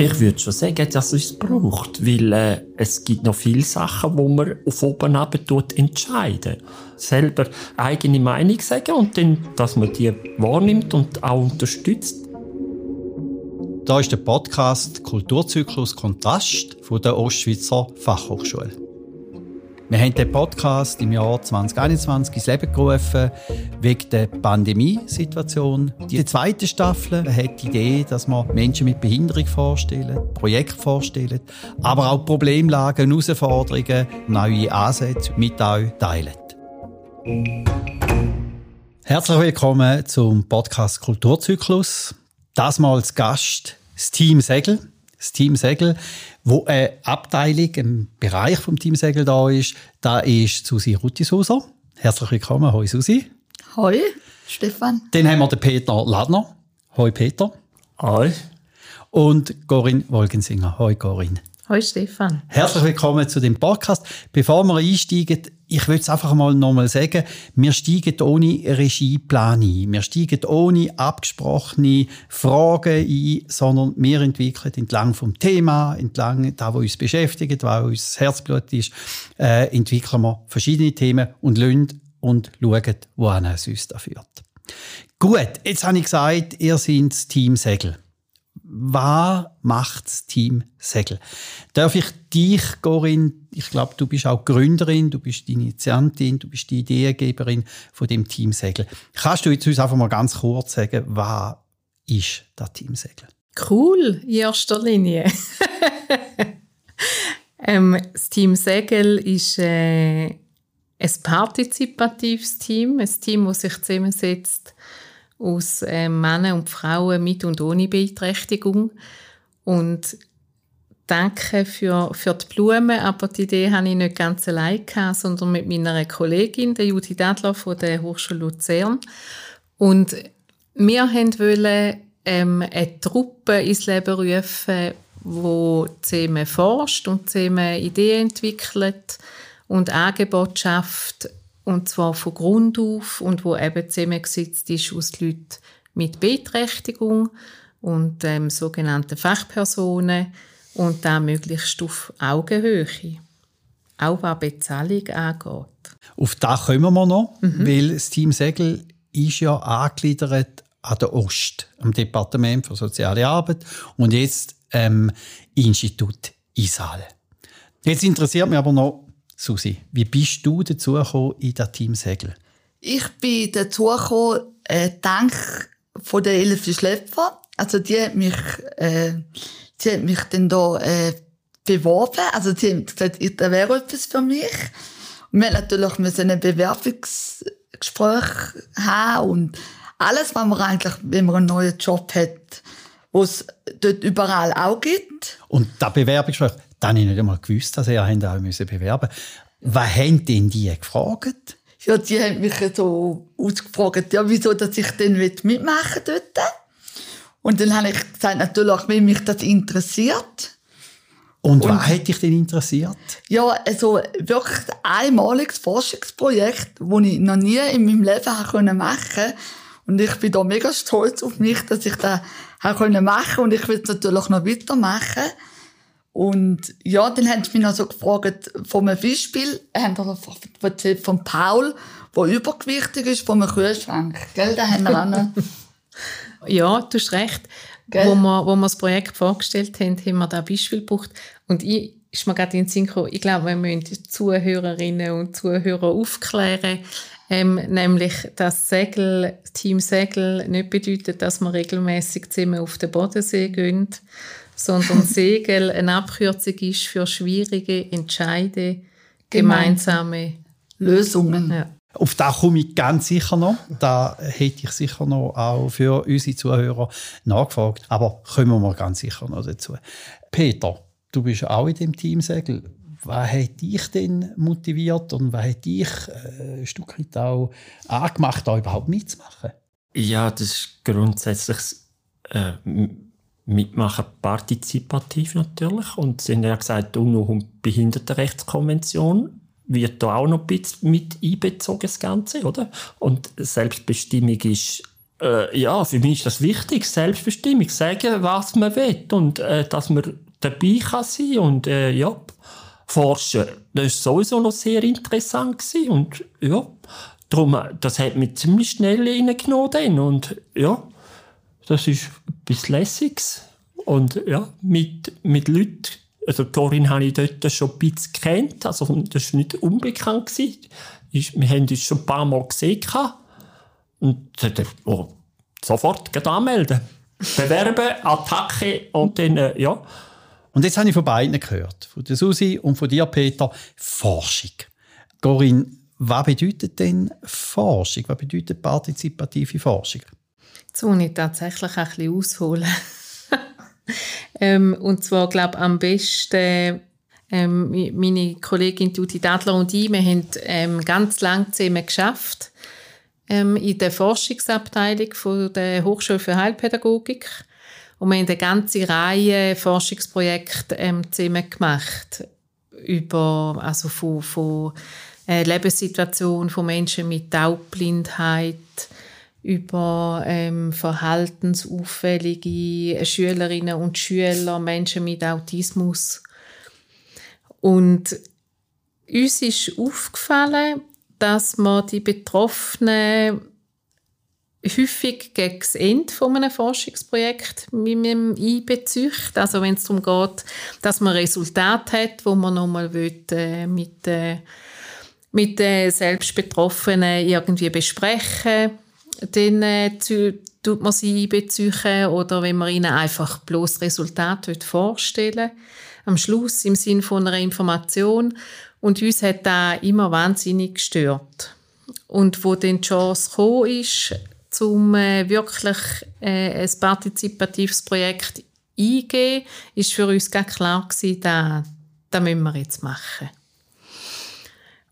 Ich würde schon sagen, dass es braucht, weil äh, es gibt noch viele Sachen, wo man auf oben runter tut, entscheiden. Selber eigene Meinung sagen und dann, dass man die wahrnimmt und auch unterstützt. Da ist der Podcast Kulturzyklus Kontrast von der Ostschweizer Fachhochschule. Wir haben den Podcast im Jahr 2021 ins Leben gerufen, wegen der Pandemiesituation. Die zweite Staffel hat die Idee, dass man Menschen mit Behinderung vorstellen, Projekte vorstellen, aber auch Problemlagen, Herausforderungen, neue Ansätze mit euch teilen. Herzlich willkommen zum Podcast Kulturzyklus. Das mal als Gast das Team Segel. Das Team Segel wo eine Abteilung, ein Bereich vom Team Segel da ist, da ist Susi Ruttisuser. Herzlich willkommen. Hoi Susi. Hoi, Stefan. Dann haben wir den Peter Ladner. Hoi Peter. Hoi. Und Corinne Wolgensinger. Hoi Corinne. Hoi Stefan. Herzlich willkommen zu dem Podcast. Bevor wir einsteigen, ich würde es einfach mal nochmal sagen, wir steigen ohne Regieplan ein. Wir steigen ohne abgesprochene Fragen ein, sondern wir entwickeln entlang vom Thema, entlang da, was uns beschäftigt, was uns Herzblut ist, äh, entwickeln wir verschiedene Themen und lassen und schauen, wohin es uns da führt. Gut, jetzt habe ich gesagt, ihr seid Team Segel was macht das Team Segel? Darf ich dich, Corinne, ich glaube, du bist auch Gründerin, du bist die Initiantin, du bist die Ideengeberin von dem Team Segel. Kannst du jetzt uns einfach mal ganz kurz sagen, was ist das Team Segel? Cool, in erster Linie. ähm, das Team Segel ist äh, ein partizipatives Team, ein Team, das sich zusammensetzt aus äh, Männern und Frauen mit und ohne Beeinträchtigung. Und danke für, für die Blumen, aber die Idee hatte ich nicht ganz allein, gehabt, sondern mit meiner Kollegin, der Judith Adler von der Hochschule Luzern. Und wir wollten ähm, eine Truppe ins Leben rufen, die zusammen forscht und zusammen Ideen entwickelt und Angebote schafft, und zwar von Grund auf und wo eben zusammengesetzt ist aus Leuten mit Beeinträchtigung und ähm, sogenannten Fachpersonen und da möglichst auf Augenhöhe. Auch was Bezahlung angeht. Auf das kommen wir noch, mhm. weil das Team Segel ist ja angegliedert an der Ost, am Departement für Soziale Arbeit und jetzt ähm, Institut Isale. Jetzt interessiert mich aber noch, Susi, wie bist du dazu gekommen in das Team Segel? Ich bin dazu gekommen, äh, dank von der Elfi Schlepfer. Also die hat mich, äh, die hat mich dann da äh, beworben. Also sie hat gesagt, da wäre etwas für mich. Und wir haben natürlich müssen ein Bewerbungsgespräch haben und alles, was man eigentlich, wenn man einen neuen Job hat, was es dort überall auch gibt. Und das Bewerbungsgespräch, dann habe ich nicht einmal gewusst, dass ihr auch müssen bewerben Was haben denn die gefragt? Ja, die haben mich so ausgefragt, ja, wieso, dass ich denn mitmachen dort. Und dann habe ich gesagt, natürlich, wenn mich das interessiert. Und, und was hat dich denn interessiert? Ja, also wirklich ein einmaliges Forschungsprojekt, das ich noch nie in meinem Leben machen konnte. Und ich bin da mega stolz auf mich, dass ich das machen konnte. Und ich will es natürlich noch weitermachen. Und ja, dann haben sie mich noch so gefragt, von einem Beispiel, haben erzählt von Paul, der übergewichtig ist, von einem Kühlschrank. Gell, da haben wir auch noch. ja, du hast recht. Gell? Wo wir, wo wir das Projekt vorgestellt haben, haben wir da Beispiel gebraucht. Und ich, ist mir gerade in den Sinn gekommen, ich glaube, wir müssen die Zuhörerinnen und Zuhörer aufklären, ähm, nämlich, dass Segel, Team Segel nicht bedeutet, dass wir regelmäßig zusammen auf den Bodensee gehen, sondern Segel eine Abkürzung ist für schwierige Entscheide, gemeinsame Lösungen. Ja. Auf das komme ich ganz sicher noch. Da hätte ich sicher noch auch für unsere Zuhörer nachgefragt. Aber kommen wir mal ganz sicher noch dazu. Peter, du bist auch in dem Team Segel. Was hat dich denn motiviert und was hat dich äh, ein Stück weit auch angemacht, da überhaupt mitzumachen? Ja, das ist grundsätzlich äh, mitmachen partizipativ natürlich. Und sie haben ja gesagt, die UNO- und Behindertenrechtskonvention wird da auch noch ein bisschen mit einbezogen, das Ganze, oder? Und Selbstbestimmung ist äh, ja, für mich ist das wichtig, Selbstbestimmung, sagen, was man will und äh, dass man dabei kann sein und äh, ja, forschen. Das ist sowieso noch sehr interessant gewesen und ja, darum, das hat mich ziemlich schnell reingenommen und ja, das ist etwas Lässiges und ja, mit, mit Leuten, also Torin habe ich dort schon ein bisschen kennt, also das war nicht unbekannt. Gewesen. Wir haben uns schon ein paar Mal gesehen. Und oh, sofort anmelden. Bewerben, Attacke und dann, äh, ja. Und jetzt habe ich von beiden gehört, von der Susi und von dir, Peter, Forschung. Corinne, was bedeutet denn Forschung? Was bedeutet partizipative Forschung? Jetzt muss ich tatsächlich ein bisschen ausholen. ähm, und zwar, glaube ich, am besten ähm, meine Kollegin Judy Dadler und ich, wir haben ähm, ganz lange zusammen geschafft ähm, in der Forschungsabteilung von der Hochschule für Heilpädagogik. Und wir haben eine ganze Reihe Forschungsprojekte ähm, zusammen gemacht. Über, also von, von äh, Lebenssituation von Menschen mit Taubblindheit, über ähm, verhaltensauffällige Schülerinnen und Schüler, Menschen mit Autismus. Und uns ist aufgefallen, dass man die Betroffenen häufig gegen das Ende von einem Forschungsprojekt mit einem einbezieht. Also wenn es darum geht, dass man Resultate hat, wo man nochmal äh, mit, äh, mit den Selbstbetroffenen irgendwie besprechen dann äh, tut man sie einbeziehen oder wenn man ihnen einfach bloß Resultat vorstellen am Schluss im Sinne von einer Information und uns hat da immer wahnsinnig gestört. Und wo dann die Chance gekommen ist, zum äh, wirklich äh, ein partizipatives Projekt eingehen, ist für uns ganz klar gewesen, da, da müssen wir jetzt machen.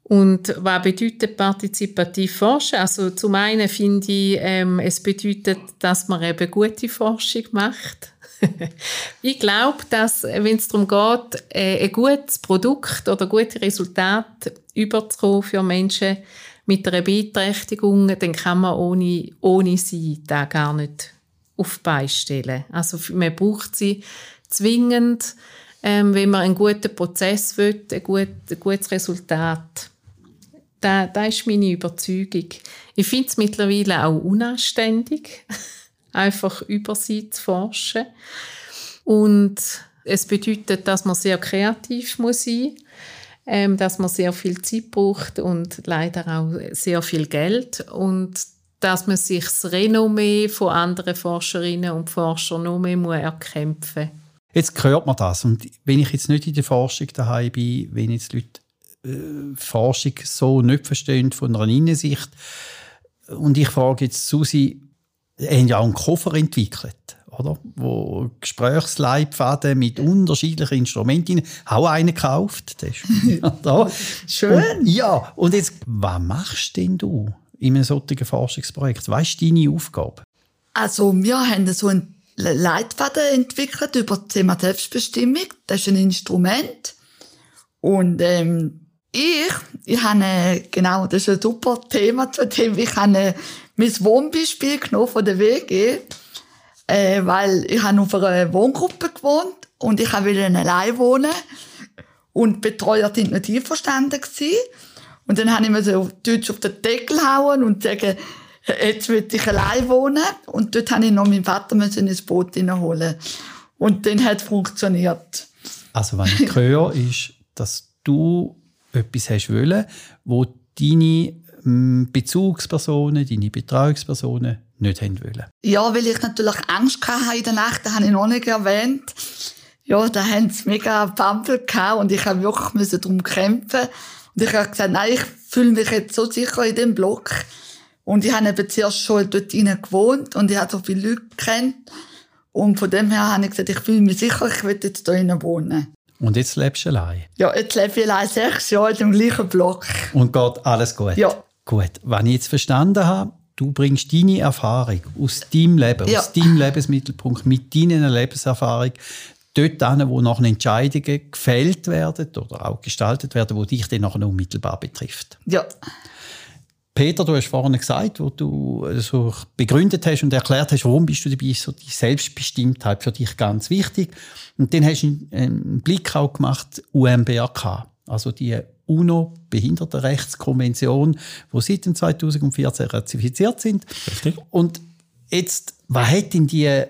Und was bedeutet partizipativ forschen? Also zum einen finde ich, ähm, es bedeutet, dass man eben gute Forschung macht. ich glaube, dass, wenn es darum geht, äh, ein gutes Produkt oder gute Resultate überzukommen für Menschen mit einer Beeinträchtigung, dann kann man ohne, ohne sie da gar nicht auf die Beine stellen. Also man braucht sie zwingend, ähm, wenn man einen guten Prozess will, ein, gut, ein gutes Resultat. Da, da ist meine Überzeugung. Ich finde es mittlerweile auch unanständig, einfach über sie zu forschen. Und es bedeutet, dass man sehr kreativ muss sein ähm, dass man sehr viel Zeit braucht und leider auch sehr viel Geld und dass man sich das Renommee von anderen Forscherinnen und Forschern noch mehr muss erkämpfen Jetzt hört man das und wenn ich jetzt nicht in der Forschung daheim bin, wenn jetzt Leute Forschung so nicht verstehen von einer Innensicht und ich frage jetzt Susi, haben ja auch einen Koffer entwickelt, oder? Wo Gesprächsleitfaden mit unterschiedlichen Instrumenten, auch einen gekauft. Das ist da. Schön. Und, ja, und jetzt, was machst denn du in einem solchen Forschungsprojekt? Was ist deine Aufgabe? Also, wir haben so einen Leitfaden entwickelt über das Thema Selbstbestimmung. Das ist ein Instrument. Und ähm, ich, ich habe, genau, das ist ein super Thema zu dem, ich habe mein Wohnbeispiel genommen von der WG, äh, weil ich habe auf einer Wohngruppe gewohnt und ich wollte allein wohnen und die Betreuer sind nicht einverstanden gewesen. Und dann habe ich mir so Deutsch auf den Deckel hauen und sagen, jetzt will ich allein wohnen. Und dort habe ich noch meinen Vater ins Boot hineinholen. Und dann hat es funktioniert. Also, was ich höre, ist, dass du etwas hast wollen, wo deine hm, Bezugspersonen, deine Betreuungspersonen nicht haben wollen. Ja, weil ich natürlich Angst hatte in der Nacht, das habe ich noch nicht erwähnt. Ja, da haben sie mega Pampel gehabt und ich habe wirklich darum kämpfen. Und ich habe gesagt, nein, ich fühle mich jetzt so sicher in dem Block. Und ich habe eben zuerst schon dort drinnen gewohnt und ich habe so viele Leute kennt. Und von dem her habe ich gesagt, ich fühle mich sicher, ich will jetzt hier drinnen wohnen. Und jetzt lebst du allein? Ja, jetzt lebe ich allein sechs Jahre im gleichen Block. Und geht alles gut? Ja. Gut. Wenn ich jetzt verstanden habe, du bringst deine Erfahrung aus deinem Leben, ja. aus deinem Lebensmittelpunkt, mit deiner Lebenserfahrung dort hin, wo noch Entscheidungen gefällt werden oder auch gestaltet werden, wo dich dann noch unmittelbar betrifft. Ja. Peter, du hast vorhin gesagt, wo du so begründet hast und erklärt hast, warum bist du dabei, so die Selbstbestimmtheit für dich ganz wichtig. Und dann hast du einen Blick auch gemacht, UMBAK, also die UNO-Behindertenrechtskonvention, wo seit 2014 ratifiziert sind. Richtig. Und jetzt, was hat denn die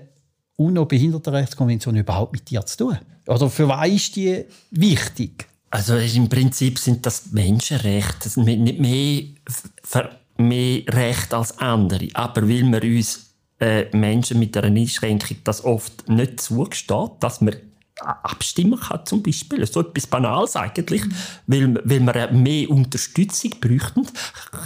UNO-Behindertenrechtskonvention überhaupt mit dir zu tun? Oder für was ist die wichtig? Also im Prinzip sind das Menschenrechte, das sind nicht mehr, mehr Recht als andere. Aber weil wir uns äh, Menschen mit einer Einschränkung das oft nicht zugesteht, dass man abstimmen kann zum Beispiel, so etwas Banales eigentlich, weil, weil wir mehr Unterstützung bräuchten,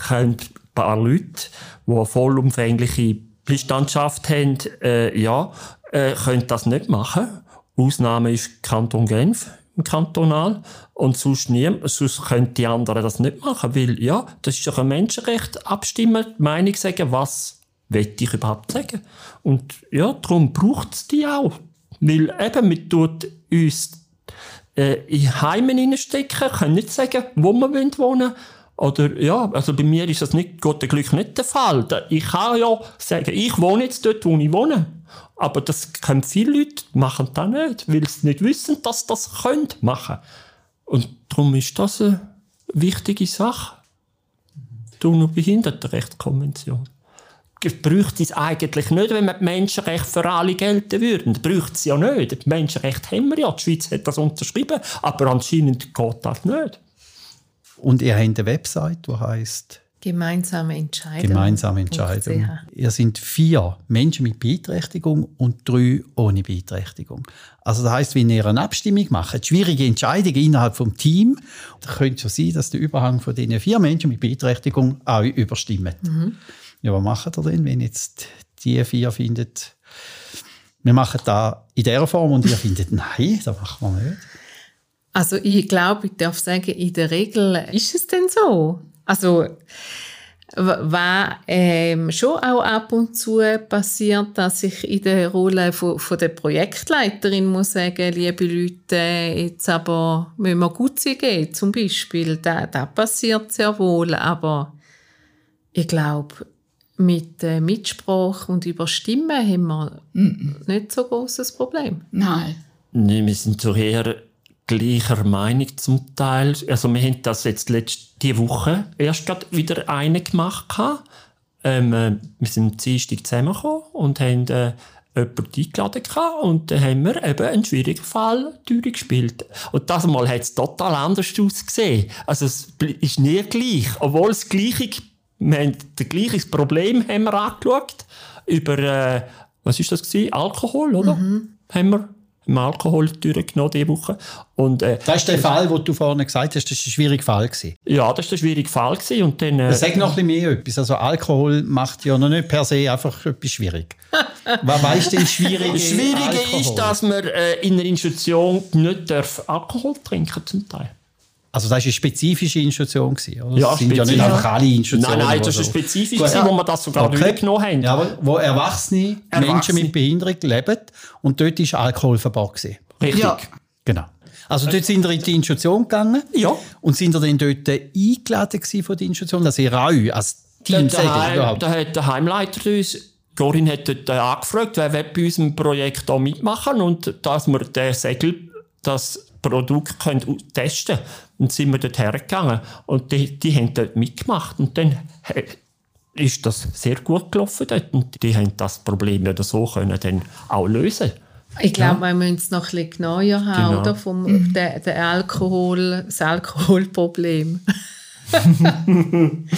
können ein paar Leute, die eine vollumfängliche Beistandschaft haben, äh, ja, äh, können das nicht machen. Ausnahme ist Kanton Genf Kantonal und sonst nie, sonst können die anderen das nicht machen, weil ja, das ist doch ein Menschenrecht, abstimmen, die Meinung sagen, was will ich überhaupt sagen. Und ja, darum braucht es die auch. Weil eben, man tut uns äh, in Heimen hineinstecken, können nicht sagen, wo wir wohnen wollen. Oder, ja, also bei mir ist das nicht, Gott Glück nicht der Fall. Ich kann ja sagen, ich wohne jetzt dort, wo ich wohne. Aber das können viele Leute machen das nicht, weil sie nicht wissen, dass sie das können machen. Und darum ist das eine wichtige Sache. Die UNO-Behindertenrechtskonvention. Bräuchte es eigentlich nicht, wenn wir die Menschenrechte für alle gelten würden. Bräuchte es ja nicht. Die Menschenrechte haben wir ja. Die Schweiz hat das unterschrieben. Aber anscheinend geht das nicht. Und ihr habt eine Website, die heisst Gemeinsame Entscheidung. Gemeinsame Entscheidung. Ihr sind vier Menschen mit Beeinträchtigung und drei ohne Beeinträchtigung. Also das heißt, wenn ihr eine Abstimmung macht, schwierige Entscheidungen innerhalb vom Team, dann könnte es schon sein, dass der Überhang von diesen vier Menschen mit Beeinträchtigung auch überstimmt. Mhm. Ja, was macht ihr denn, wenn jetzt die vier findet, wir machen da in dieser Form und ihr findet, nein, das machen wir nicht? Also ich glaube, ich darf sagen, in der Regel ist es denn so. Also was ähm, schon auch ab und zu passiert, dass ich in der Rolle von, von der Projektleiterin muss sagen, liebe Leute, jetzt aber müssen wir gut gehen, zum Beispiel. Das, das passiert sehr wohl, aber ich glaube, mit äh, Mitsprache und Überstimmen haben wir mm nicht so großes Problem. Nein. Nee, wir sind so eher gleicher Meinung zum Teil. Also wir haben das jetzt letzte Woche erst gerade wieder eine gemacht. Ähm, äh, wir sind Dienstag zusammengekommen und haben äh, jemanden eingeladen gehabt und dann haben wir eben einen schwierigen Fall durchgespielt. Und das Mal hat es total anders ausgesehen. Also es ist nie gleich. Obwohl es gleiche, wir haben das gleiche Problem haben wir angeschaut. Über, äh, was ist das gewesen? Alkohol, oder? Mhm. Haben wir im Alkohol durchgenommen diese Woche. Und, äh, das ist der Fall, den du vorhin gesagt hast, das war ein schwieriger Fall. Gewesen. Ja, das war ein schwieriger Fall. Gewesen. Und dann, äh, Sag noch ein bisschen mehr etwas. Also Alkohol macht ja noch nicht per se einfach etwas schwierig. Was weißt du denn Schwierige? Das Schwierige ist, dass man äh, in einer Institution nicht darf Alkohol trinken zum Teil. Also das war eine spezifische Institution, oder? Ja, das sind ja nicht einfach alle Institutionen. Nein, nein, das war spezifisch, Gut, ja. wo wir das sogar okay. genommen haben. Ja, aber wo erwachsene, erwachsene, Menschen mit Behinderung leben und dort war Alkoholverbot. Richtig. Ja. Genau. Also dort sind ihr in die Institution gegangen ja. und sind dann dort eingeladen von der Institution, dass ihr auch als Team da, da hat der Heimleiter uns Corinne hat dort angefragt, wer will bei unserem Projekt da mitmachen und dass wir den Segel, das Produkt können testen können. Und sind wir dort hergegangen. Und die, die haben dort mitgemacht. Und dann ist das sehr gut gelaufen dort. Und die haben das Problem oder so können dann auch lösen. Ich glaube, ja. wir müssen es noch ein bisschen genauer haben, genau. oder? Vom, mhm. der, der Alkohol, das Alkoholproblem.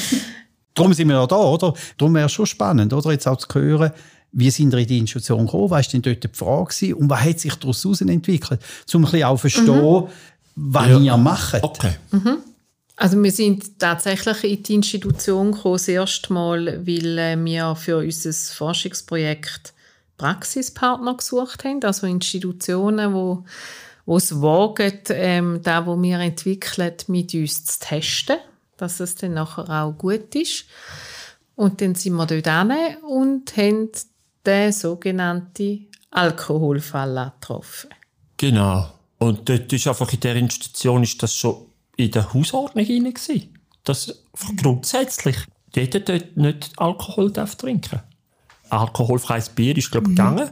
Darum sind wir ja da, oder? Darum wäre es schon spannend, oder? Jetzt auch zu hören, wie sind ihr in die Institution gekommen? Was war denn dort die Frage? Und was hat sich daraus entwickelt? Um ein bisschen auch verstehen, mhm. Was ja. ihr macht. Okay. Mhm. Also wir sind tatsächlich in die Institution gekommen, das erste Mal, weil äh, wir für unser Forschungsprojekt Praxispartner gesucht haben, also Institutionen, wo wo es wagen, ähm, das, was wir entwickeln, mit uns zu testen, dass es dann nachher auch gut ist. Und dann sind wir dort hin und haben den sogenannten Alkoholfall getroffen. Genau. Und dort ist einfach in der Institution ist das schon in der Hausordnung hinein Das grundsätzlich. Jeder dort nicht Alkohol darf trinken. Alkoholfreies Bier ist, glaube ich, gegangen.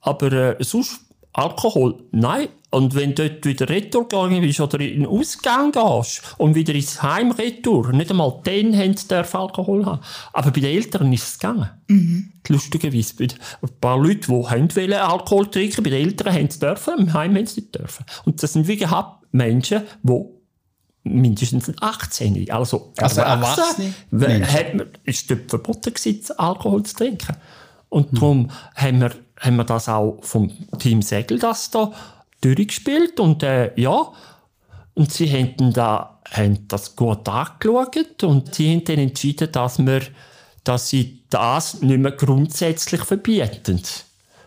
Aber äh, sonst Alkohol, nein. Und wenn du dort wieder retour gegangen bist oder in den Ausgang gehst und wieder ins Heim retour, nicht einmal dann haben sie Alkohol haben. Aber bei den Eltern ist es gegangen. Mhm. Lustigerweise. Bei ein paar Leute, die wollen Alkohol trinken, bei den Eltern haben sie dürfen, im Heim haben sie nicht dürfen. Und das sind wie gehabt Menschen, die mindestens 18. Also, also Erwachsene? Hat man, ist dort verboten gewesen, Alkohol zu trinken. Und hm. darum haben wir, haben wir das auch vom Team Segel das da durchgespielt und äh, ja, und sie haben, da, haben das gut angeschaut und sie haben dann entschieden, dass, wir, dass sie das nicht mehr grundsätzlich verbieten.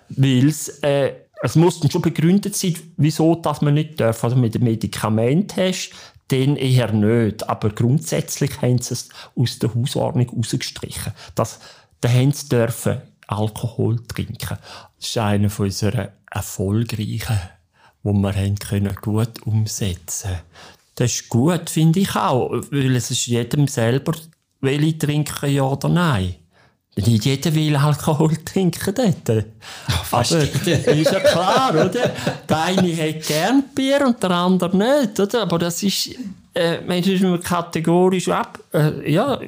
Weil es, äh, es muss dann schon begründet sein, wieso dass man nicht darf. Also mit dem Medikament hast, dann eher nicht. Aber grundsätzlich haben sie es aus der Hausordnung rausgestrichen. Dass die Hens dürfen Alkohol trinken. Das ist einer von unseren erfolgreichen, wo wir haben können gut umsetzen. Das ist gut, finde ich auch, weil es ist jedem selber, will ich trinken, ja oder nein. Nicht jeder will Alkohol trinken dort. Oh, Aber ist ja klar, oder? Der eine hat gern Bier und der andere nicht, oder? Aber das ist, äh, man ist kategorisch ab. Äh, ja,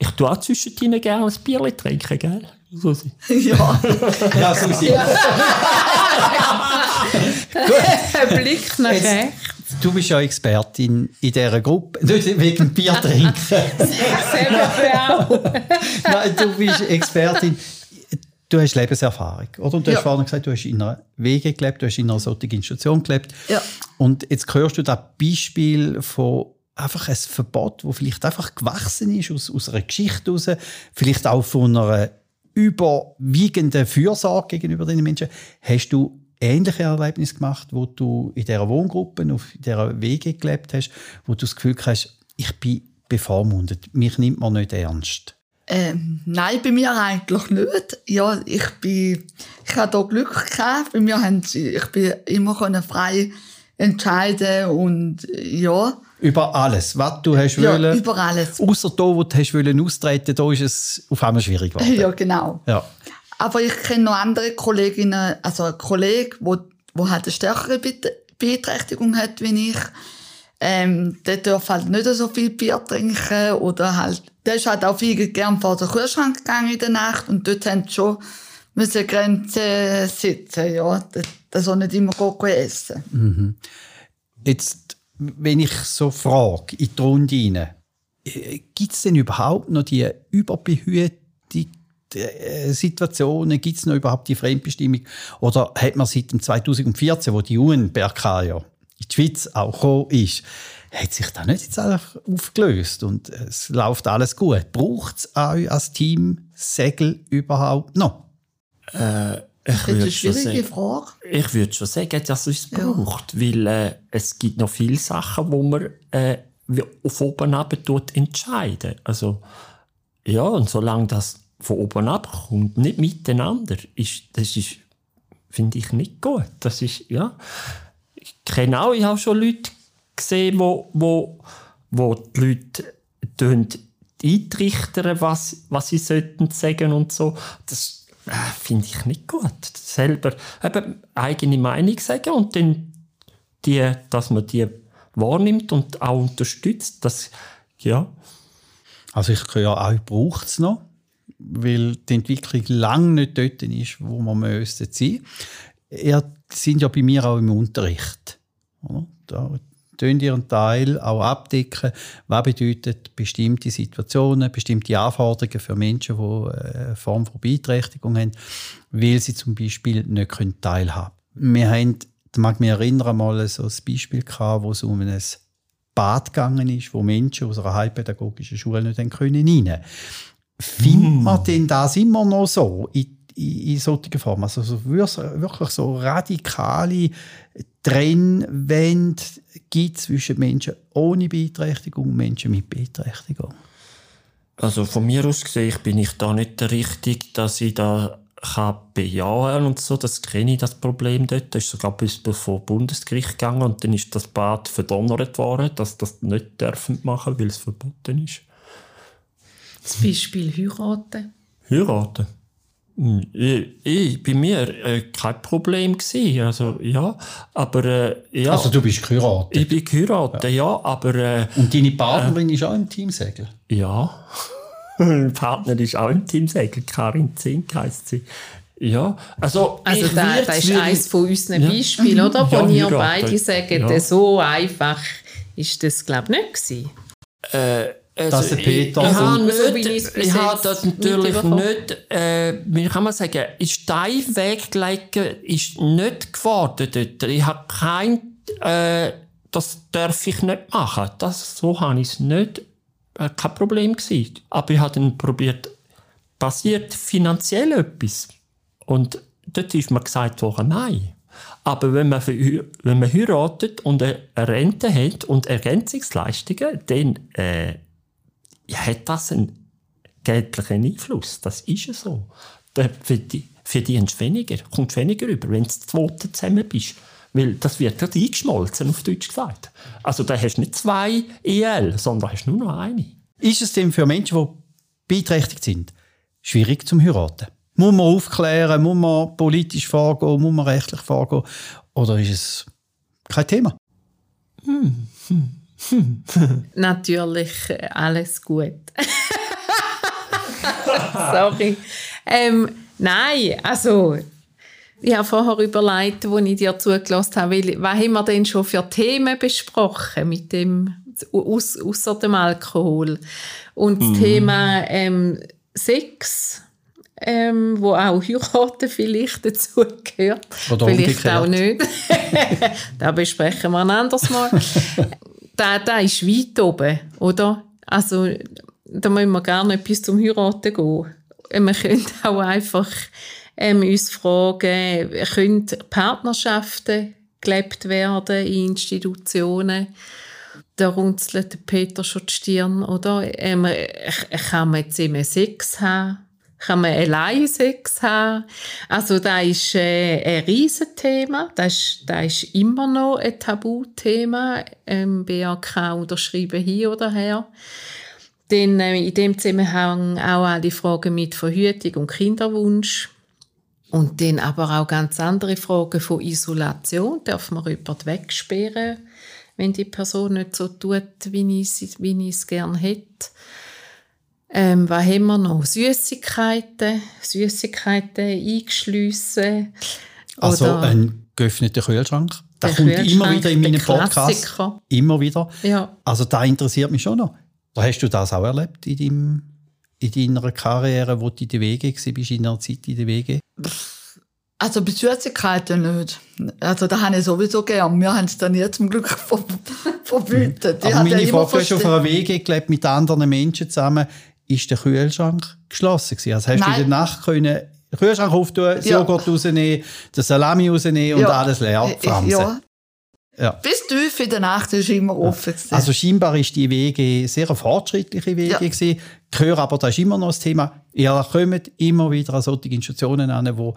ich tue auch zwischendrin gerne ein Bier trinken, gell? Susi. Ja. ja, Susi. Ja. Blick nach rechts. Du bist ja Expertin in dieser Gruppe. Nicht wegen Bier trinken. Nein, du bist Expertin. Du hast Lebenserfahrung, oder? Und du ja. hast vorhin gesagt, du hast in einer Wege gelebt, du hast in einer solchen Institution gelebt. Ja. Und jetzt hörst du das Beispiel von einfach ein Verbot, das vielleicht einfach gewachsen ist aus, aus einer Geschichte heraus, vielleicht auch von einer überwiegenden Fürsorge gegenüber den Menschen. Hast du ähnliche Erlebnisse gemacht, wo du in dieser Wohngruppe, auf dieser Wege gelebt hast, wo du das Gefühl hast, ich bin bevormundet, mich nimmt man nicht ernst? Ähm, nein, bei mir eigentlich nicht. Ja, ich bin, ich habe da Glück gehabt. Bei mir haben sie, ich bin immer frei entscheiden und ja. Über alles, was du hast ja, wollen. über alles. Außer da, wo du hast wollen austreten, da ist es auf einmal schwierig geworden. Ja, genau. Ja. Aber ich kenne noch andere Kolleginnen, also ein Kollege, wo, wo halt eine stärkere Beeinträchtigung hat wie ich. Ähm, der darf halt nicht so viel Bier trinken oder halt, der ist halt auch viel gern vor den Kühlschrank gegangen in der Nacht und dort haben sie schon müssen Grenzen setzen, ja. Das soll nicht immer gut essen. Mhm. Jetzt, wenn ich so frage, in die Runde rein, äh, gibt es denn überhaupt noch die Überbehütung äh, Situationen? Gibt es noch überhaupt die Fremdbestimmung? Oder hat man seit dem 2014, wo die UNBRK ja in die Schweiz auch gekommen ist, hat sich da nicht jetzt einfach aufgelöst und es läuft alles gut? Braucht es euch als Team Segel überhaupt noch? Äh, ich das ist eine schwierige Frage. Ich würde schon sagen, dass es es braucht, ja. weil äh, es gibt noch viele Sachen, wo man äh, auf oben ab entscheiden. Also ja, und solange das von oben ab kommt, nicht miteinander, ist, das ist, finde ich, nicht gut. Das ist, ja, ich kenne auch, ich habe schon Leute gesehen, wo, wo, wo die Leute eintrichtern, was, was sie sollten sagen und so. Das äh, finde ich nicht gut. Selber eben eigene Meinung sagen und dann die, dass man die wahrnimmt und auch unterstützt, das, ja. Also ich höre auch, braucht es noch weil die Entwicklung lange nicht dort ist, wo man müsste sein. Ihr sind ja bei mir auch im Unterricht. Da tun ihren Teil auch abdecken. Was bedeutet bestimmte Situationen, bestimmte Anforderungen für Menschen, die eine Form von Beeinträchtigung haben, weil sie zum Beispiel nicht teilhaben können. Wir haben, da mag mich erinnern, mal so ein Beispiel gehabt, wo es um ein Bad gegangen ist, wo Menschen aus einer heilpädagogischen Schule nicht rein können. Findet mm. man denn das immer noch so in, in, in solchen Formen? Also so, wirklich so radikale Trennwände gibt zwischen Menschen ohne Beeinträchtigung und Menschen mit Beeinträchtigung? Also von mir aus gesehen bin ich da nicht der Richtige, dass ich da kann bejahen und so. Das kenne ich, das Problem dort. Das ist sogar bis vor Bundesgericht gegangen und dann ist das Bad verdonnert worden, dass das nicht dürfen machen, weil es verboten ist. Zum Beispiel heiraten. Heiraten? Hm, Ich, bei mir äh, kein Problem gewesen. Also, ja, aber, äh, ja. Also du bist geheiratet. ich bin geheiratet, ja, aber, äh, Und deine Partnerin ist auch im Teamsegel? ja. mein Partner ist auch im Team Segel, Karin Zink heisst sie. Ja, also, Also ich da, das ist wirklich- eines von unseren Ja. Beispielen, oder? Wo Ja, ihr beide sagt, Ja. so einfach ist das, glaube ich, nicht gewesen. Also, Dass der Peter- Ich, ich, habe nicht, ich habe das natürlich nicht, äh, wie kann man sagen, in Stein weggelegt, ist nicht geworden dort. Ich habe kein, äh, das darf ich nicht machen. Das, so habe ich es nicht, äh, kein Problem gewesen. Aber ich habe dann probiert, passiert finanziell etwas? Und dort ist mir gesagt worden, nein. Aber wenn man, wenn man heiratet und eine Rente hat und Ergänzungsleistungen, dann äh, hat das einen geldlichen Einfluss. Das ist ja so. Da verdi- verdienst du weniger, kommst weniger rüber, wenn du zweite zusammen bist. Weil das wird gerade eingeschmolzen, auf Deutsch gesagt. Also da hast du nicht zwei EL, sondern hast nur noch eine. Ist es denn für Menschen, die beeinträchtigt sind, schwierig zum heiraten? Muss man aufklären, muss man politisch vorgehen, muss man rechtlich vorgehen? Oder ist es kein Thema? Natürlich äh, alles gut. Sorry. Ähm, nein, also ich habe vorher überlegt, als ich dir zugelassen habe, weil, was haben wir denn schon für Themen besprochen mit dem aus, außer dem Alkohol und das Thema ähm, Sex, ähm, wo auch Heiraten vielleicht dazugehört, Oder vielleicht auch umgekehrt. nicht. da besprechen wir ein anderes Mal. Da, da ist weit oben, oder? Also, da müssen wir nicht bis zum Heiraten gehen. Wir können auch einfach ähm, uns fragen, können Partnerschaften gelebt werden in Institutionen? Da runzelt der Peter schon die Stirn, oder? Ähm, kann man zusammen Sex haben? Kann man allein Sex haben? Also, da ist äh, ein Riesenthema. Das ist, das ist immer noch ein Tabuthema. Ähm, BAK unterschreiben hier oder her. Dann äh, in dem Zusammenhang auch alle Fragen mit Verhütung und Kinderwunsch. Und dann aber auch ganz andere Fragen von Isolation. Darf man jemanden wegsperren, wenn die Person nicht so tut, wie ich wie ich es gerne hätte? Ähm, was haben wir noch? Süßigkeiten, Süßigkeiten eingeschliessen. Also ein geöffneter Kühlschrank. Das Der kommt immer wieder in meinen Podcast. Immer wieder. ja, Also da interessiert mich schon noch. Oder hast du das auch erlebt in, deinem, in deiner Karriere, wo du in der WG warst, bist, in einer Zeit in der WG? Also bei Süßigkeiten nicht. Also da habe ich sowieso gern. Wir haben es dann nie zum Glück ver verbietet. Ich Aber meine Frage, hast auf einer WG gelebt mit anderen Menschen zusammen. Ist der Kühlschrank geschlossen gewesen? Also hast du Nein. in der Nacht können den Kühlschrank auftun, Ja. Joghurt rausnehmen, den Salami rausnehmen und Ja. alles leer Äh, fransen? Ja. Ja. Bis tief in der Nacht ist immer offen. gewesen. Also scheinbar ist die WG sehr eine fortschrittliche WG Ja. gewesen. Ich höre aber, das ist immer noch das Thema. Ihr kommt immer wieder an solche Institutionen an, wo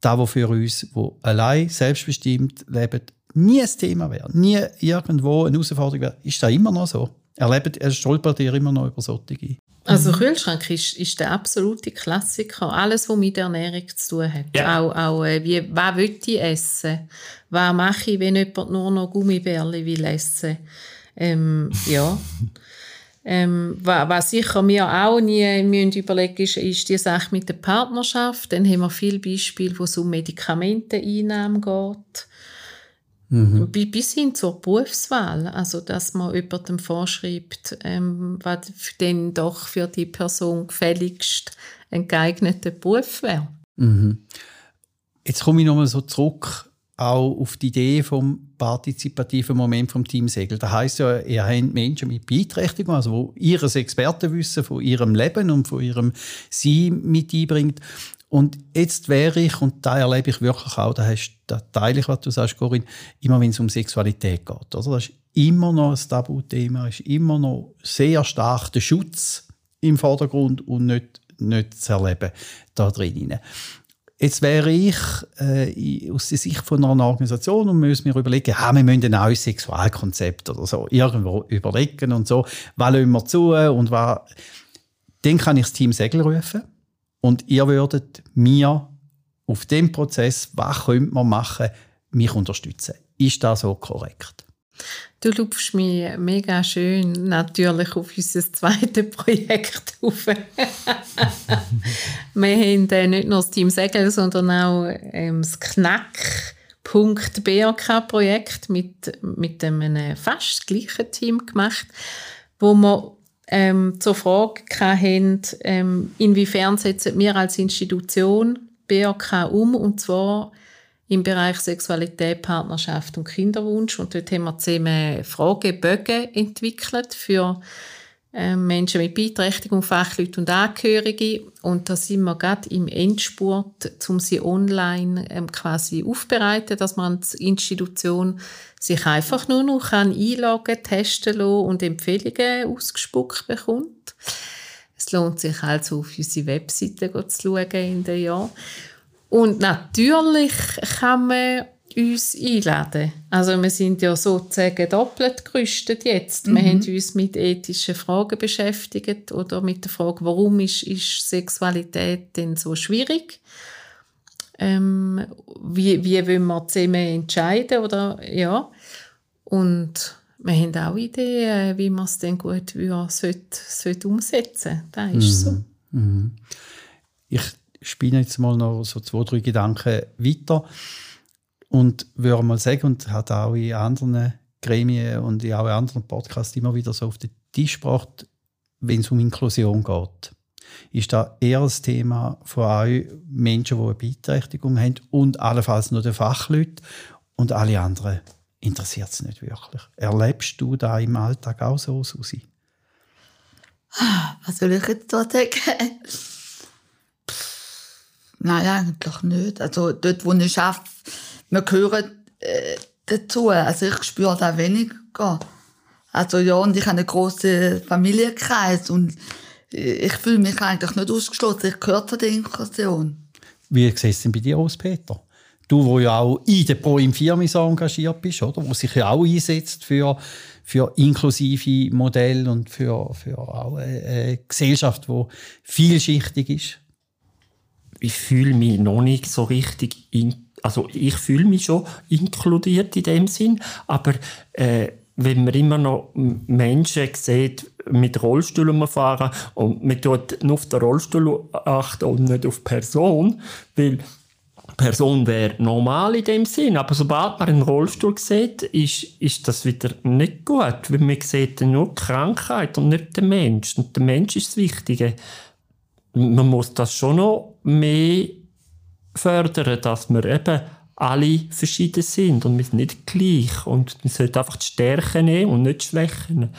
da, wo für uns, wo allein selbstbestimmt leben, nie ein Thema wäre, nie irgendwo eine Herausforderung wäre, ist das immer noch so. Erlebt, er stolpert ihr immer noch über solche. Also Kühlschrank ist, ist der absolute Klassiker. Alles, was mit Ernährung zu tun hat. Ja. Auch, auch äh, wie, was will ich essen? Was mache ich, wenn jemand nur noch Gummibärli will essen? Ähm, ja. ähm, wa- was sicher wir auch nie müssen überlegen ist, ist die Sache mit der Partnerschaft. Dann haben wir viele Beispiele, wo es um Medikamenteneinnahme geht. Bi- Bis hin zur Berufswahl. Also, dass man jemandem vorschreibt, ähm, was denn doch für die Person gefälligst ein geeigneter Beruf wäre. Jetzt komme ich nochmal so zurück auch auf die Idee vom partizipativen Moment vom Team Segel. Das heißt ja, ihr habt Menschen mit Beeinträchtigung, also wo ihres Expertenwissen von ihrem Leben und von ihrem Sein mit einbringt. Und jetzt wäre ich, und da erlebe ich wirklich auch, da, hast, da teile ich, was du sagst, Corinne, immer wenn es um Sexualität geht. Oder? Das ist immer noch ein Tabuthema, ist immer noch sehr stark der Schutz im Vordergrund und nicht, nicht das Erleben da drin. Jetzt wäre ich äh, aus der Sicht von einer Organisation und müssen mir überlegen, ja, wir müssen ein neues Sexualkonzept oder so irgendwo überlegen und so, was lassen wir zu und was Dann kann ich das Team Segel rufen und ihr würdet mir auf dem Prozess, was könnte man machen, mich unterstützen. Ist das so korrekt? Du lupfst mich mega schön natürlich auf unser zweites Projekt auf. wir haben äh, nicht nur das Team Segel, sondern auch ähm, das Knack.brk-Projekt mit, mit einem fast gleichen Team gemacht, wo wir ähm, zur Frage hatten, ähm, inwiefern setzen wir als Institution BRK um, und zwar im Bereich Sexualität, Partnerschaft und Kinderwunsch. Und dort haben wir zusammen Fragebögen entwickelt für Menschen mit Beeinträchtigung, Fachleute und Angehörige. Und da sind wir gerade im Endspurt, um sie online ähm, quasi aufbereiten, dass man als Institution sich einfach nur noch einloggen, testen lassen und Empfehlungen ausgespuckt bekommt. Es lohnt sich also auf unsere Webseite zu schauen in den Jahren. Und natürlich kann man uns einladen. Also wir sind ja sozusagen doppelt gerüstet jetzt. Mhm. Wir haben uns mit ethischen Fragen beschäftigt oder mit der Frage, warum ist, ist Sexualität denn so schwierig? Ähm, wie, wie wollen wir zusammen entscheiden? Oder, ja. Und wir haben auch Ideen, wie man es dann gut sollte, sollte umsetzen sollte. Das ist mhm. so. Mhm. Ich spinne jetzt mal noch so zwei, drei Gedanken weiter und würde mal sagen, und hat auch in anderen Gremien und in auch anderen Podcasts immer wieder so auf den Tisch gebracht, wenn es um Inklusion geht. Ist da eher das Thema von euch Menschen, die eine Beeinträchtigung haben und allenfalls nur den Fachleute und alle anderen interessiert es nicht wirklich. Erlebst du da im Alltag auch so, Susi? Was soll ich jetzt da sagen? Nein, eigentlich nicht. Also dort, wo ich arbeite, wir gehören äh, dazu. Also ich spüre da weniger. Also ja, und ich habe einen grossen Familienkreis und ich fühle mich eigentlich nicht ausgeschlossen. Ich gehöre zu der Inklusion. Wie sieht es denn bei dir aus, Peter? Du, wo ja auch in der Pro im Firma so engagiert bist, oder? Wo sich ja auch einsetzt für, für inklusive Modelle und für, für auch eine, eine Gesellschaft, die vielschichtig ist ich fühle mich noch nicht so richtig, in, also ich fühle mich schon inkludiert in dem Sinn, aber äh, wenn man immer noch Menschen sieht, mit Rollstuhl fahren und man tut nur auf den Rollstuhl achten und nicht auf die Person, weil die Person wäre normal in dem Sinn, aber sobald man einen Rollstuhl sieht, ist, ist das wieder nicht gut, weil man sieht nur die Krankheit und nicht den Mensch. Und der Mensch ist das Wichtige man muss das schon noch mehr fördern, dass wir eben alle verschieden sind und wir sind nicht gleich und man sollte einfach die Stärken nehmen und nicht die Schwächen.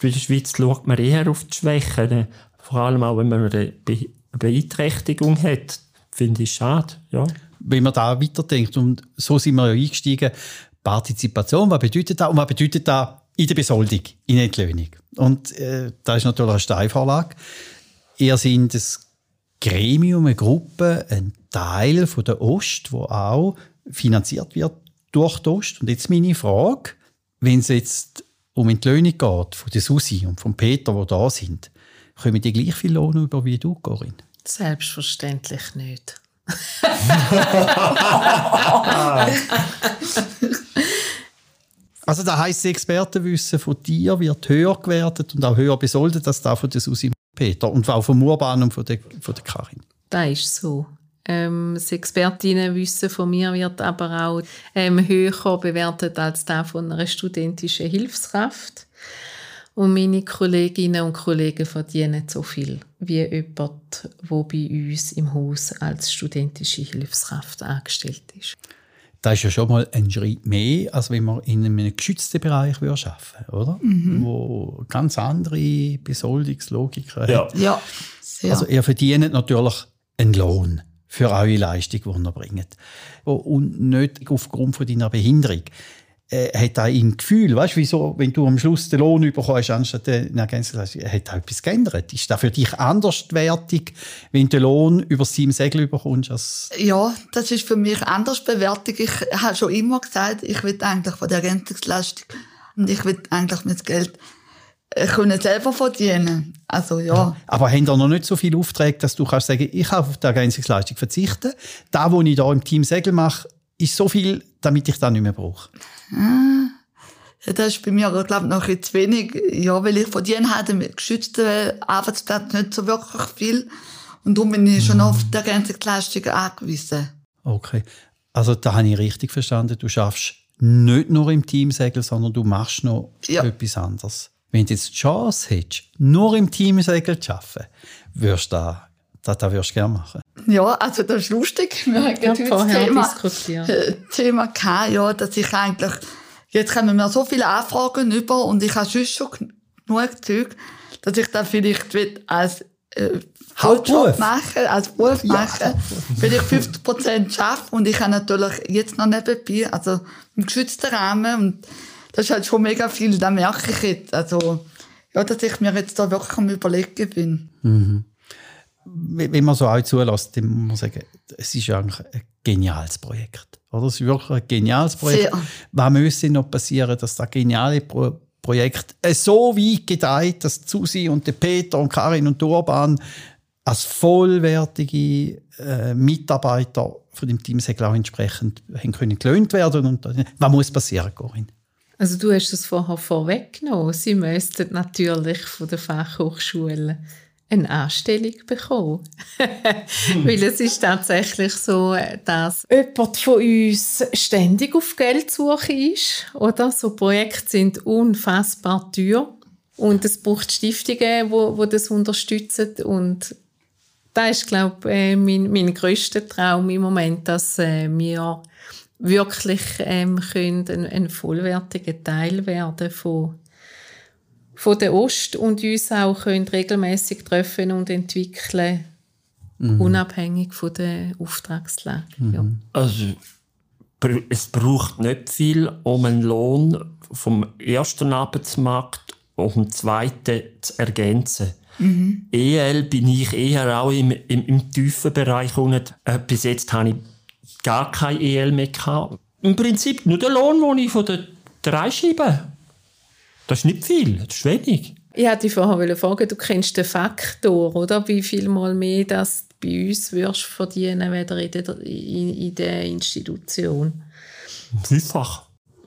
In der Schweiz schaut man eher auf die Schwächen, vor allem auch, wenn man eine Beeinträchtigung hat, finde ich schade, ja. Wenn man da weiterdenkt und so sind wir ja eingestiegen, Partizipation, was bedeutet das und was bedeutet das in der Besoldung, in der Entlöhnung? Und äh, da ist natürlich eine Steilvorlage. Ihr seid ein Gremium, eine Gruppe, ein Teil von der Ost, wo auch finanziert wird durch die Ost. Und jetzt meine Frage, wenn es jetzt um Entlöhnung geht, von der Susi und von Peter, die da sind, kommen die gleich viel Lohn über wie du, Corinne? Selbstverständlich nicht. also da heisst, das Expertenwissen von dir wird höher gewertet und auch höher besoldet als das von der Susi Peter und auch vom Urban und von der, von der Karin. Das ist so. Ähm, das Expertinnenwissen von mir wird aber auch ähm, höher bewertet als das von einer studentischen Hilfskraft. Und meine Kolleginnen und Kollegen verdienen so viel wie jemand, der bei uns im Haus als studentische Hilfskraft angestellt ist. Das ist ja schon mal ein Schritt mehr, als wenn man in einem geschützten Bereich arbeiten würde, oder? Mhm. Wo ganz andere Besoldungslogiken ja. hat. Ja, sehr. Also ihr verdient natürlich einen Lohn für eure Leistung, die ihr bringt. Und nicht aufgrund von deiner Behinderung äh, hat auch im Gefühl, weißt du, wieso, wenn du am Schluss den Lohn bekommst, anstatt den Ergänzungsleistung, hat auch etwas geändert. Ist das für dich anderswertig, wenn du den Lohn über sieben Segel bekommst? Als ja, das ist für mich anders bewertig. Ich habe schon immer gesagt, ich will eigentlich von der Ergänzungsleistung und ich will eigentlich mit Geld äh, können selber verdienen. Also ja. Aber haben da noch nicht so viele Aufträge, dass du kannst sagen, ich kann auf die Ergänzungsleistung verzichten. Da, was ich da im Team Segel mache, ist so viel, damit ich das nicht mehr brauche. Ja, das ist bei mir, glaube ich, noch ein zu wenig. Ja, weil ich verdiene halt im geschützten Arbeitsplatz nicht so wirklich viel. Und darum bin ich schon auf die Ergänzungsleistung angewiesen. Okay. Also da habe ich richtig verstanden. Du schaffst nicht nur im Teamsegel, sondern du machst noch Ja. etwas anderes. Wenn du jetzt die Chance hättest, nur im Teamsegel zu arbeiten, würdest du das, das, das würdest du gerne machen. Ja, also das ist lustig. Wir haben Ja, das vorher Thema, diskutiert. äh, Thema gehabt, ja, dass ich eigentlich, jetzt kommen mir so viele Anfragen über und ich habe sonst schon genug Zeug, dass ich dann vielleicht als äh, Hauptberuf. Volljob machen, als Beruf machen, weil ich 50 Prozent schaffe und ich habe natürlich jetzt noch nebenbei, also im geschützten Rahmen und das ist halt schon mega viel, da merke ich jetzt, also, ja, dass ich mir jetzt da wirklich am überlegen bin. Wenn wenn man so auch zulässt, dann muss man sagen, es ist eigentlich ein geniales Projekt. Oder? Es ist wirklich ein geniales Projekt. Sehr. Was müsste noch passieren, dass das geniale Pro Projekt äh, so weit gedeiht, dass Susi und der Peter und Karin und Urban als vollwertige äh, Mitarbeiter von dem Team auch entsprechend haben können gelöhnt werden. Und, äh, was muss passieren, Corinne? Also du hast es vorher vorweggenommen. Sie müssten natürlich von der Fachhochschule eine Anstellung bekommen. Weil es ist tatsächlich so, dass jemand von uns ständig auf Geldsuche ist. Oder? So Projekte sind unfassbar teuer. Und es braucht Stiftungen, wo, wo das unterstützen. Und das ist, glaube ich, äh, mein, mein grösster Traum im Moment, dass äh, wir wirklich ähm, können ein, ein vollwertiger Teil werden von, von der Ost und uns auch können regelmäßig treffen und entwickeln, unabhängig von der Auftragslage. Ja. Also, es braucht nicht viel, um einen Lohn vom ersten Arbeitsmarkt auf den zweiten zu ergänzen. EL bin ich eher auch im, im, im tiefen Bereich unten. Äh, bis jetzt habe ich gar kein EL mehr gehabt. Im Prinzip nur der Lohn, den ich von den drei schreibe. Das ist nicht viel, das ist wenig. Ich wollte dich vorher fragen, du kennst den Faktor, oder? Wie viel mal mehr das du bei uns wirst verdienen, weder in der, in, in der Institution. Fünffach.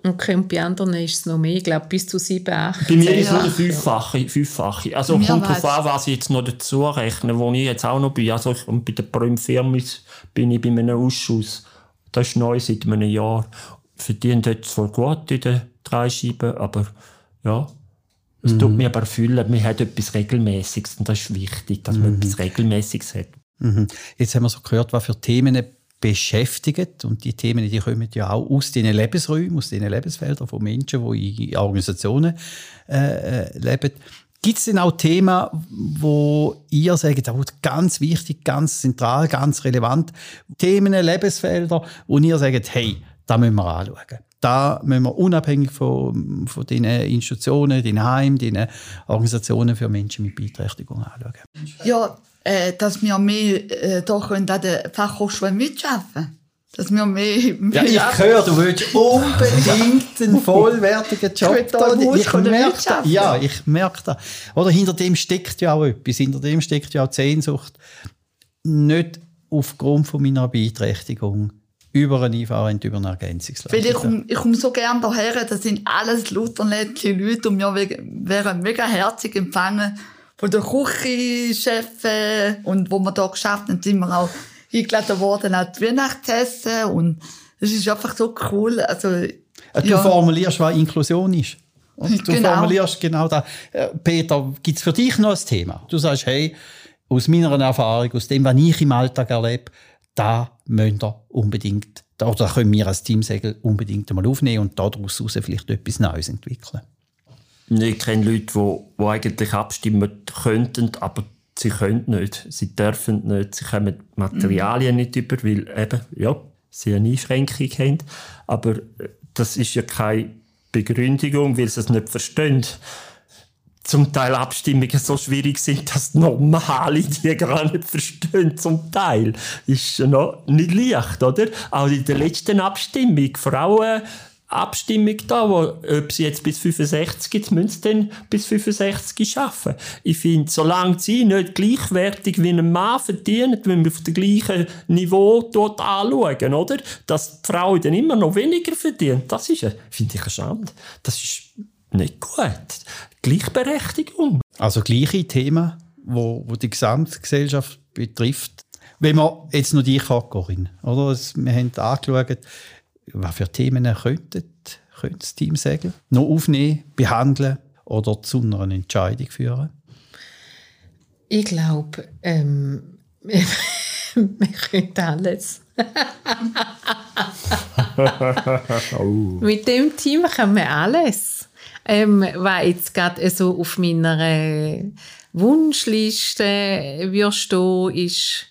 Okay, und bei anderen ist es noch mehr, ich glaube bis zu sieben, acht. Bei mir ist es nur der Fünffache. Fünffache. Also Mir kommt darauf an, was ich jetzt noch dazu rechne, wo ich jetzt auch noch bin. Also ich, und bei der Prüm Firmis bin ich bei einem Ausschuss. Das ist neu seit einem Jahr. Verdienen dort zwar gut in den drei Scheiben, aber ja. Es tut mir aber fühlen, man hat etwas Regelmäßiges und das ist wichtig, dass man etwas Regelmäßiges hat. Mhm. Jetzt haben wir so gehört, was für Themen beschäftigen. Und die Themen, die kommen ja auch aus diesen Lebensräumen, aus diesen Lebensfeldern von Menschen, die in Organisationen äh, äh, leben. Gibt es denn auch Themen, wo ihr sagt, oh, ganz wichtig, ganz zentral, ganz relevant, Themen, Lebensfelder, wo ihr sagt, hey, da müssen wir anschauen. Da müssen wir unabhängig von, von den Institutionen, den Heimen, den Organisationen für Menschen mit Beeinträchtigung anschauen. Ja, äh, dass wir mehr äh, da können an der Fachhochschule mitarbeiten Dass wir mehr... mehr Ja, ich höre, du willst unbedingt einen vollwertigen Job. Ich da da. Ich merke das. wirtschaften. Ja, ich merke das. Oder hinter dem steckt ja auch etwas. Hinter dem steckt ja auch die Sehnsucht, nicht aufgrund von meiner Beeinträchtigung über eine und über eine Weil ich Ergänzungsleistung. komme ich komm so gern daher, das sind alles nette Leute und wir we- werden mega herzig empfangen von der Küchenchefin und wo wir da geschafft haben, sind wir auch eingeladen worden an die Weihnachtsessen und es ist einfach so cool. Also, Du ja. formulierst, was Inklusion ist. Und du Genau. formulierst genau das. Äh, Peter, gibt es für dich noch ein Thema? Du sagst, hey, aus meiner Erfahrung, aus dem, was ich im Alltag erlebe, da müsst ihr unbedingt, oder können wir als Teamsegel unbedingt einmal aufnehmen und daraus vielleicht etwas Neues entwickeln. Ich kenne Leute, die, die eigentlich abstimmen könnten, aber sie können nicht. Sie dürfen nicht. Sie kommen Materialien nicht über, weil eben, ja, sie eine Einschränkung haben. Aber äh, das ist ja keine Begründigung, weil sie es nicht verstehen. Zum Teil Abstimmungen so schwierig sind, dass normale die gar nicht verstehen. Zum Teil ist noch nicht leicht, oder? Auch in der letzten Abstimmung Frauen Abstimmung da, wo, ob sie jetzt bis 65, jetzt müssen sie dann bis 65 arbeiten. Ich finde, solange sie nicht gleichwertig wie ein Mann verdienen, wenn wir auf dem gleichen Niveau dort anschauen, oder? Dass die Frau dann immer noch weniger verdient, das ist, finde ich, eine Schande. Das ist nicht gut. Gleichberechtigung. Also gleiche Themen, wo, wo die Gesamtgesellschaft betrifft. Wenn man jetzt noch dich hat, Corinne, oder? Wir haben angeschaut, was für Themen könnte, könnte das Team sagen? Noch aufnehmen, behandeln oder zu einer Entscheidung führen? Ich glaube, ähm, wir können alles. oh. Mit dem Team können wir alles. Ähm, was jetzt gerade so auf meiner Wunschliste würde stehen, ist,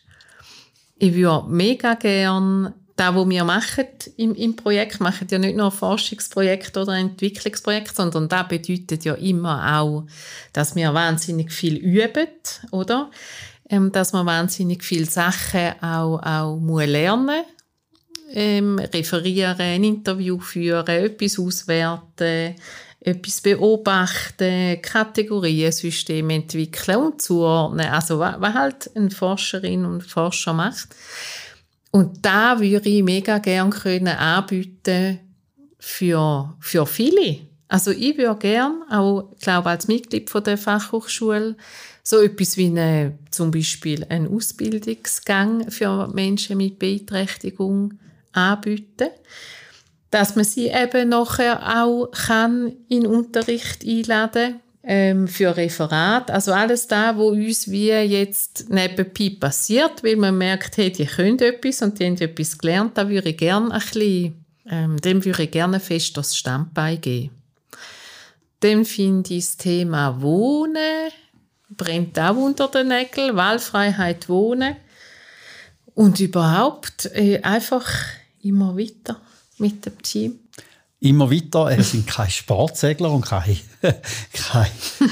ich würde mega gerne das, was wir machen im, im Projekt, machen ja nicht nur ein Forschungsprojekt oder ein Entwicklungsprojekt, sondern das bedeutet ja immer auch, dass wir wahnsinnig viel üben, oder? Ähm, dass man wahnsinnig viele Sachen auch, auch muss lernen ähm, referieren, ein Interview führen, etwas auswerten, etwas beobachten, Kategorien, Systeme entwickeln und zuordnen. Also was, halt eine Forscherin und Forscher macht. Und da würde ich mega gerne können anbieten für, für viele. Also ich würde gerne, auch glaube als Mitglied von der Fachhochschule, so etwas wie eine, zum Beispiel einen Ausbildungsgang für Menschen mit Beeinträchtigung anbieten dass man sie eben nachher auch kann in Unterricht einladen ähm, für Referat. Also alles da, wo uns wie jetzt nebenbei passiert, weil man merkt, hey, die können etwas und die haben etwas gelernt, da würde ich gerne ein bisschen, ähm, dem würde ich gerne fest das Standbein geben. Dann finde ich das Thema Wohnen brennt auch unter den Nägeln, Wahlfreiheit Wohnen und überhaupt äh, einfach immer weiter mit dem Team? Immer weiter, er sind keine Sportsegler und keine, keine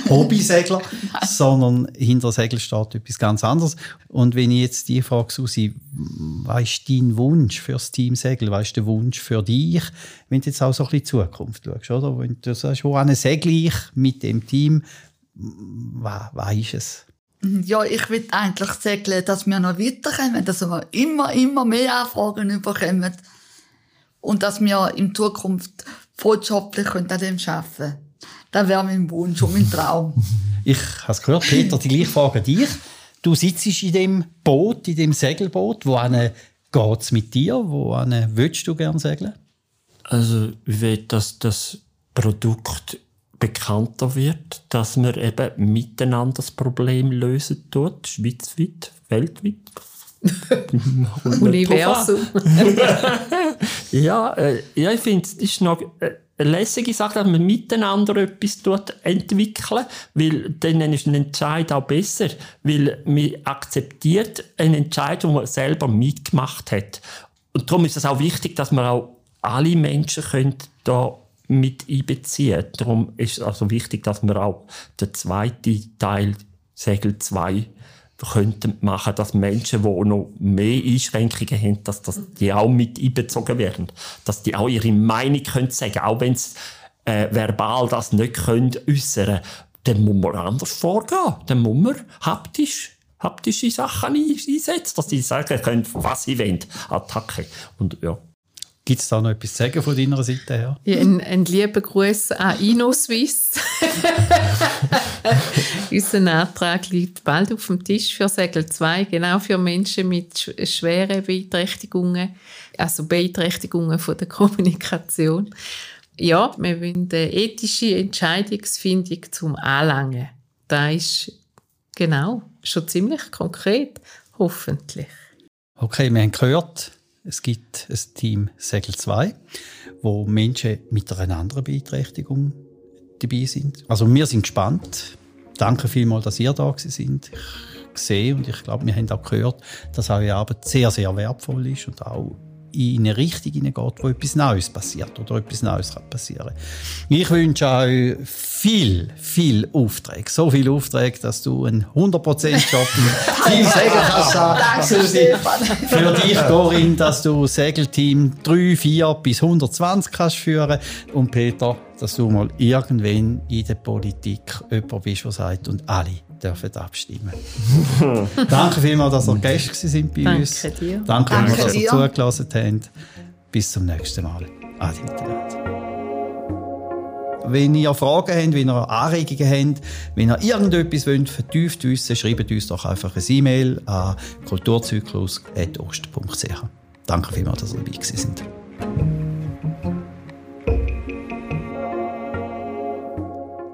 Hobbysegler, sondern hinter der Segel steht etwas ganz anderes. Und wenn ich jetzt die frage, Susi, was ist dein Wunsch für das Team Segel? Was ist der Wunsch für dich, wenn du jetzt auch so ein bisschen Zukunft schaust, oder? Wenn du sagst, wo segle ich mit dem Team, was, was ist es? Ja, ich will eigentlich segeln, dass wir noch weiterkommen, dass wir immer, immer mehr Anfragen bekommen und dass wir in Zukunft fortschrittlich an dem arbeiten können. Das wäre mein Wunsch und mein Traum. Ich habe es gehört, Peter, die gleiche Frage an dich. Du sitzt in dem Boot, in dem Segelboot. Wo geht es mit dir? Wo willst du gerne segeln? Also, ich will, dass das Produkt bekannter wird, dass wir eben miteinander das Problem lösen tut, schweizweit, weltweit. Universum. ja, äh, ja, ich finde, es ist noch äh, eine lässige Sache, dass man miteinander etwas dort entwickeln, weil dann ist ein Entscheid auch besser, weil man akzeptiert einen Entscheid, den man selber mitgemacht hat. Und darum ist es auch wichtig, dass man auch alle Menschen können da mit einbeziehen. Darum ist es also wichtig, dass man auch den zweiten Teil Segel 2 könnten machen, dass Menschen, die noch mehr Einschränkungen haben, dass, dass die auch mit einbezogen werden. Dass die auch ihre Meinung können sagen auch wenn sie äh, verbal das nicht können äußern dann muss man anders vorgehen. Dann muss man haptisch haptische Sachen einsetzen, dass sie sagen können, was sie wollen. Attacke. Und ja. Gibt es da noch etwas zu sagen von deiner Seite her? Ja, ein, ein lieber Gruß an InnoSwiss. Unser Antrag liegt bald auf dem Tisch für Segel 2, genau für Menschen mit schweren Beeinträchtigungen, also Beeinträchtigungen von der Kommunikation. Ja, wir wollen eine ethische Entscheidungsfindung zum Anlangen. Da ist genau schon ziemlich konkret, hoffentlich. Okay, wir haben gehört, es gibt ein Team Segel 2, wo Menschen mit einer anderen Beeinträchtigung dabei sind. Also wir sind gespannt. Danke vielmals, dass ihr da sind. Ich sehe und ich glaube, wir haben auch gehört, dass eure Arbeit sehr, sehr wertvoll ist und auch in eine Richtung hineingeht, wo etwas Neues passiert oder etwas Neues kann passieren Ich wünsche euch viel, viel Aufträge. So viele Aufträge, dass du einen 100%-Job im Team Segel kannst Danke, für, Stefan. für dich, Corinne, dass du Segelteam 3, 4 bis 120 kannst führen und Peter, dass du mal irgendwann in der Politik jemand bist, der sagt, und alle dürfen abstimmen. Danke vielmals, dass ihr Gäste sind bei Danke uns. dir. Danke, Danke vielmals, dass ihr dir. zugelassen habt. Bis zum nächsten Mal. Adi miteinander. Wenn ihr Fragen habt, wenn ihr Anregungen habt, wenn ihr irgendetwas wollt, vertieft wissen, schreibt uns doch einfach eine E-Mail an kulturzyklus.ost.ch. Danke vielmals, dass ihr dabei gewesen sind.